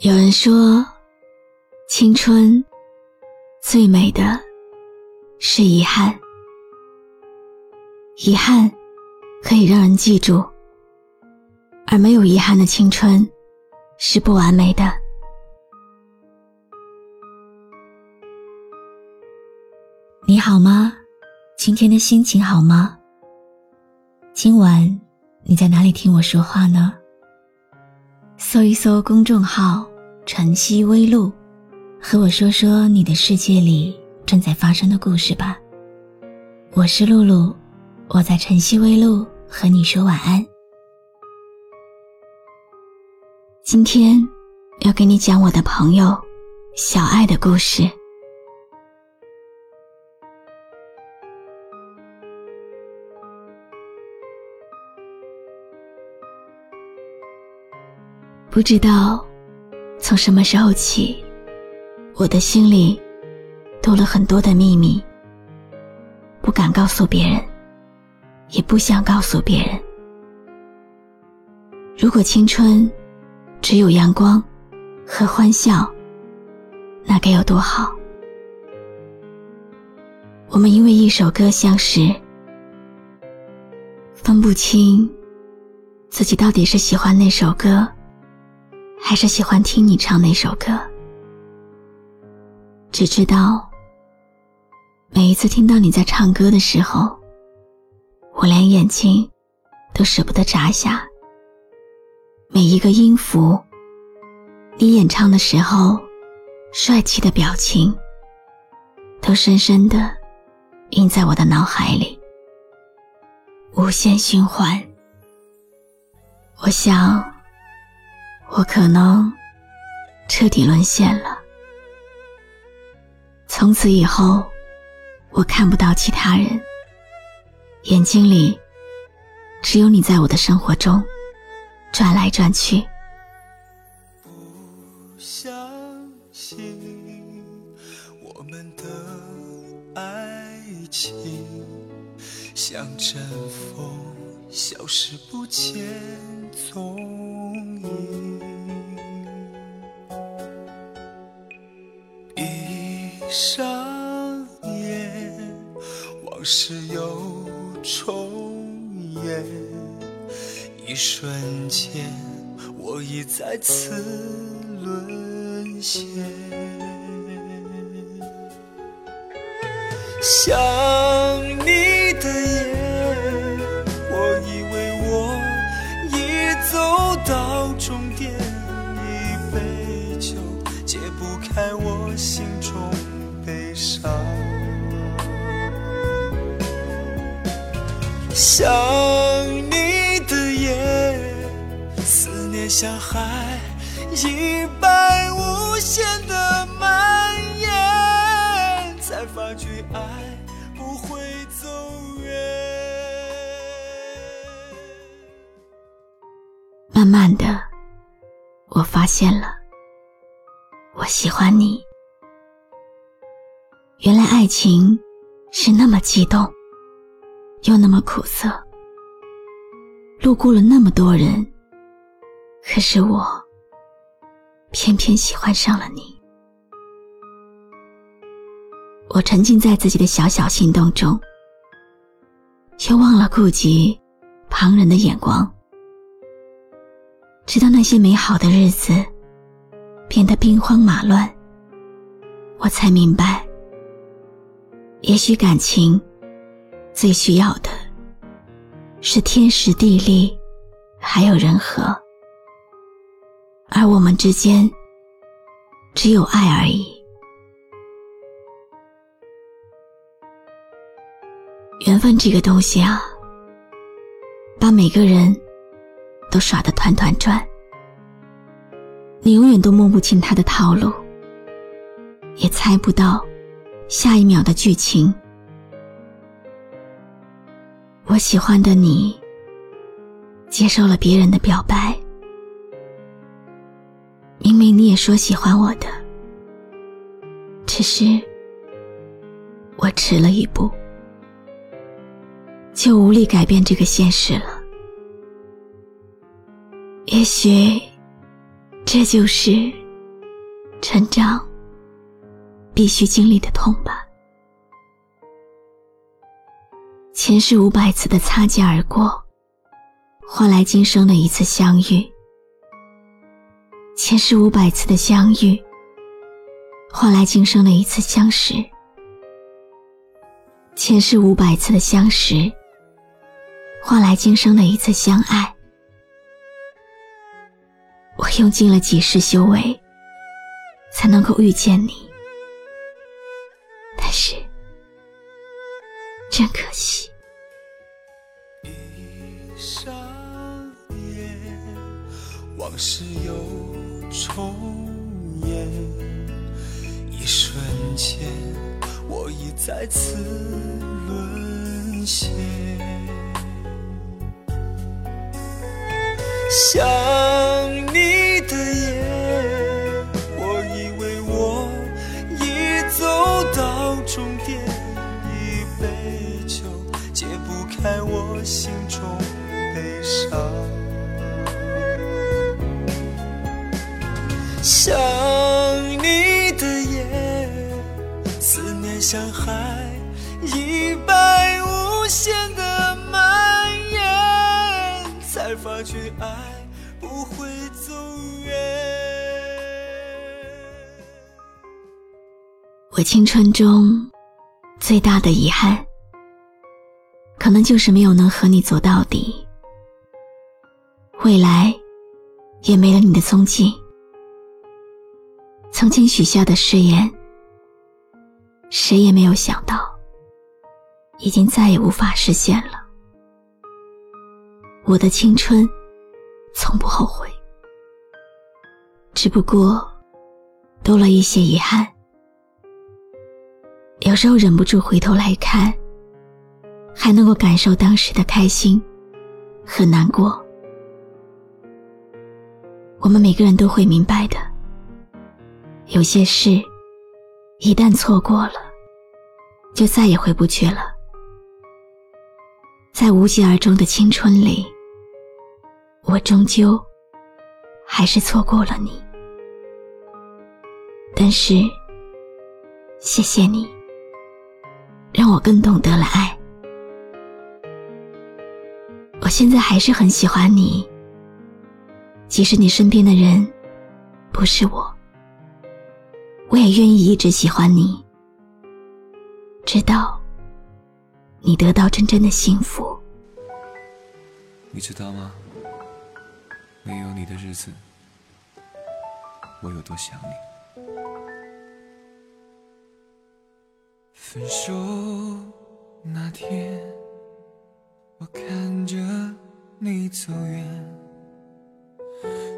有人说，青春最美的是遗憾，遗憾可以让人记住，而没有遗憾的青春是不完美的。你好吗？今天的心情好吗？今晚你在哪里听我说话呢？搜一搜公众号“晨曦微露”，和我说说你的世界里正在发生的故事吧。我是露露，我在晨曦微露和你说晚安。今天要给你讲我的朋友小爱的故事。不知道从什么时候起，我的心里多了很多的秘密，不敢告诉别人，也不想告诉别人。如果青春只有阳光和欢笑，那该有多好！我们因为一首歌相识，分不清自己到底是喜欢那首歌。还是喜欢听你唱那首歌，只知道每一次听到你在唱歌的时候，我连眼睛都舍不得眨下。每一个音符，你演唱的时候帅气的表情，都深深的印在我的脑海里，无限循环。我想。我可能彻底沦陷了。从此以后，我看不到其他人，眼睛里只有你在我的生活中转来转去。不相信我们的爱情像阵风，消失不见踪上演，往事又重演。一瞬间，我已再次沦陷。想一般无限的蔓延，才发觉爱不会走远。慢慢的，我发现了，我喜欢你。原来爱情是那么激动，又那么苦涩。路过了那么多人，可是我偏偏喜欢上了你。我沉浸在自己的小小心动中，却忘了顾及旁人的眼光。直到那些美好的日子变得兵荒马乱，我才明白。也许感情最需要的是天时地利，还有人和，而我们之间只有爱而已。缘分这个东西啊，把每个人都耍得团团转。你永远都摸不清他的套路，也猜不到下一秒的剧情。我喜欢的你，接受了别人的表白，说喜欢我的，只是我迟了一步，就无力改变这个现实了。也许。这就是成长必须经历的痛吧。前世五百次的擦肩而过，换来今生的一次相遇；前世五百次的相遇，换来今生的一次相识；前世五百次的相识，换来今生的一次相爱。我用尽了几世修为，才能够遇见你，但是真可惜。一眨眼，往事又重演一瞬间我已再次沦陷。想你的夜我以为我已走到终点一杯酒解不开我心。想你的夜，思念像海一般无限的蔓延，才发觉爱不会走远。我青春中最大的遗憾。可能就是没有能和你走到底，未来也没了你的踪迹。曾经许下的誓言，谁也没有想到，已经再也无法实现了。我的青春，从不后悔，只不过多了一些遗憾。有时候忍不住回头来看。还能够感受当时的开心和难过。我们每个人都会明白的，有些事一旦错过了，就再也回不去了。在无疾而终的青春里，我终究还是错过了你。但是，谢谢你，让我更懂得了爱。我现在还是很喜欢你，即使你身边的人不是我，我也愿意一直喜欢你，直到你得到真正的幸福。你知道吗？没有你的日子，我有多想你。分手那天。我看着你走远，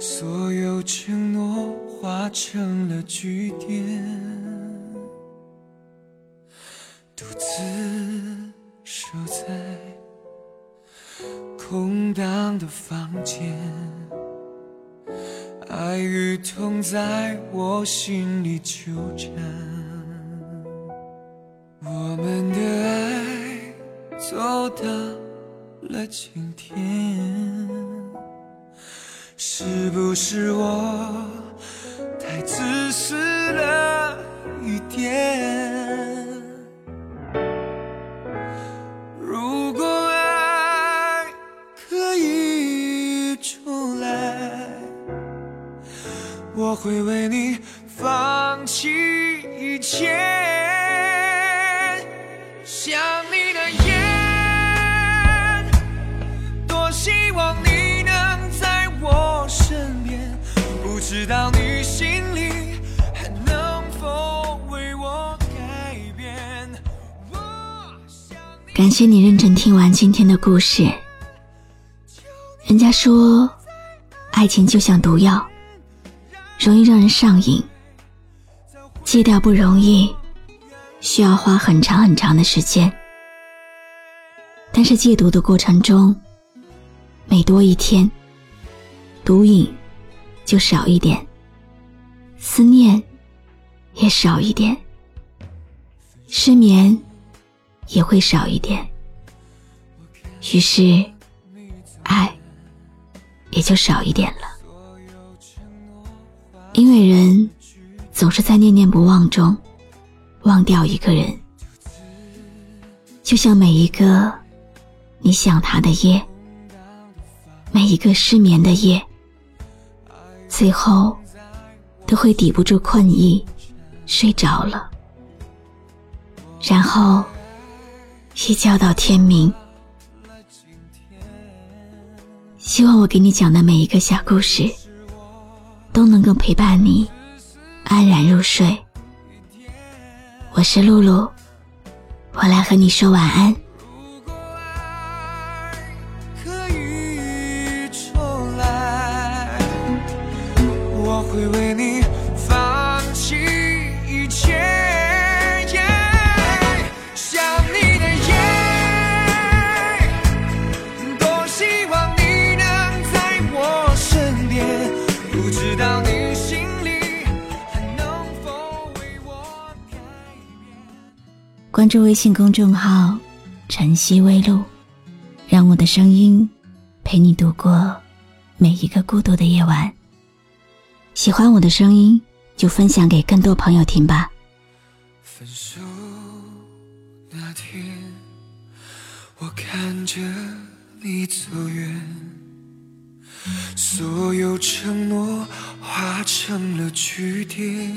所有承诺化成了句点，独自守在空荡的房间，爱与痛在我心里纠缠，我们的爱走到。了今天，是不是我太自私了？感谢你认真听完今天的故事人家说爱情就像毒药容易让人上瘾。戒掉不容易，需要花很长很长的时间。但是戒毒的过程中，每多一天，毒瘾就少一点，思念也少一点，失眠也会少一点。于是，爱也就少一点了。因为人总是在念念不忘中忘掉一个人，就像每一个你想他的夜，每一个失眠的夜，最后都会抵不住困意，睡着了，然后一觉到天明。希望我给你讲的每一个小故事，都能够陪伴你安然入睡。我是露露，我来和你说晚安。我会为你关注微信公众号“晨曦微露”，让我的声音陪你度过每一个孤独的夜晚。喜欢我的声音，就分享给更多朋友听吧。分手那天，我看着你走远，所有承诺化成了句点，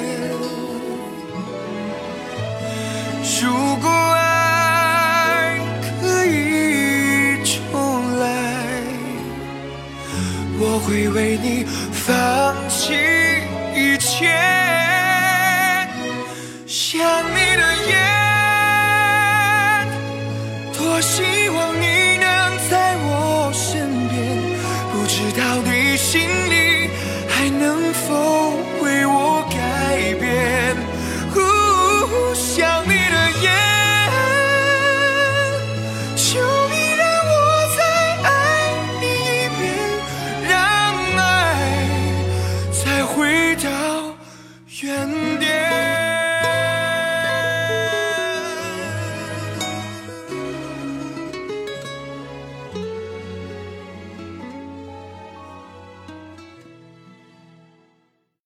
如果爱可以重来。我会为你放弃一切，想你的夜，多希望你能